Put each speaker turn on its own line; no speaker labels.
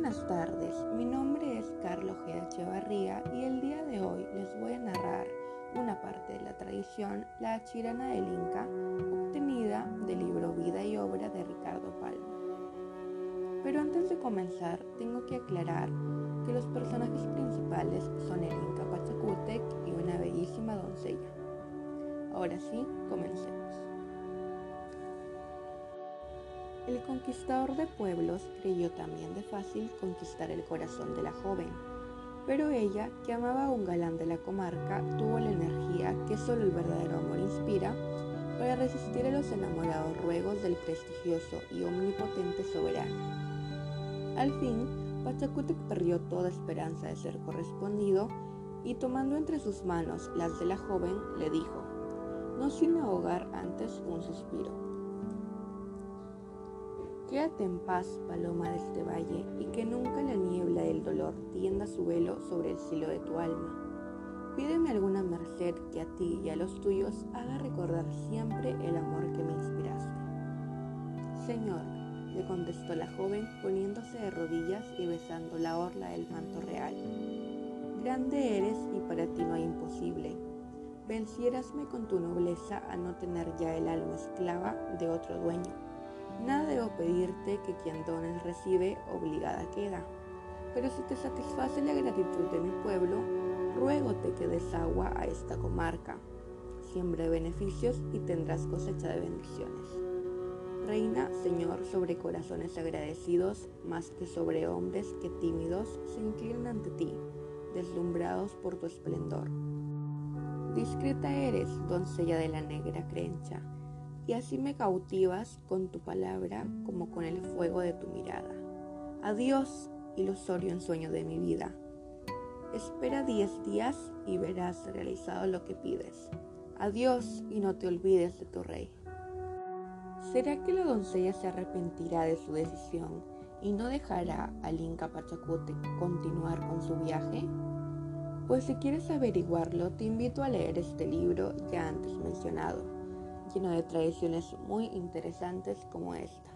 buenas tardes, mi nombre es Carlos G. Echevarría y el día de hoy les voy a narrar una parte de la tradición La Chirana del Inca, obtenida del libro Vida y Obra de Ricardo Palma. Pero antes de comenzar, tengo que aclarar que los personajes principales son el Inca Pachacútec y una bellísima doncella. Ahora sí, comencemos. El conquistador de pueblos creyó también de fácil conquistar el corazón de la joven, pero ella, que amaba a un galán de la comarca, tuvo la energía que solo el verdadero amor inspira para resistir a los enamorados ruegos del prestigioso y omnipotente soberano. Al fin, Pachacútec perdió toda esperanza de ser correspondido y tomando entre sus manos las de la joven, le dijo, no sin ahogar antes un suspiro. Quédate en paz, paloma de este valle, y que nunca la niebla del dolor tienda su velo sobre el cielo de tu alma. Pídeme alguna merced que a ti y a los tuyos haga recordar siempre el amor que me inspiraste. Señor, le contestó la joven poniéndose de rodillas y besando la orla del manto real. Grande eres y para ti no hay imposible. Venciérasme con tu nobleza a no tener ya el alma esclava de otro dueño Nada debo pedirte que quien dones recibe, obligada queda. Pero si te satisface la gratitud de mi pueblo, ruégote que des agua a esta comarca. Siembra beneficios y tendrás cosecha de bendiciones. Reina, Señor, sobre corazones agradecidos, más que sobre hombres que tímidos se inclinan ante ti, deslumbrados por tu esplendor. Discreta eres, doncella de la negra crencha, y así me cautivas con tu palabra como con el fuego de tu mirada. Adiós, ilusorio ensueño de mi vida. Espera diez días y verás realizado lo que pides. Adiós y no te olvides de tu rey. ¿Será que la doncella se arrepentirá de su decisión y no dejará al Inca Pachacute continuar con su viaje? Pues si quieres averiguarlo, te invito a leer este libro ya antes mencionado lleno de tradiciones muy interesantes como esta.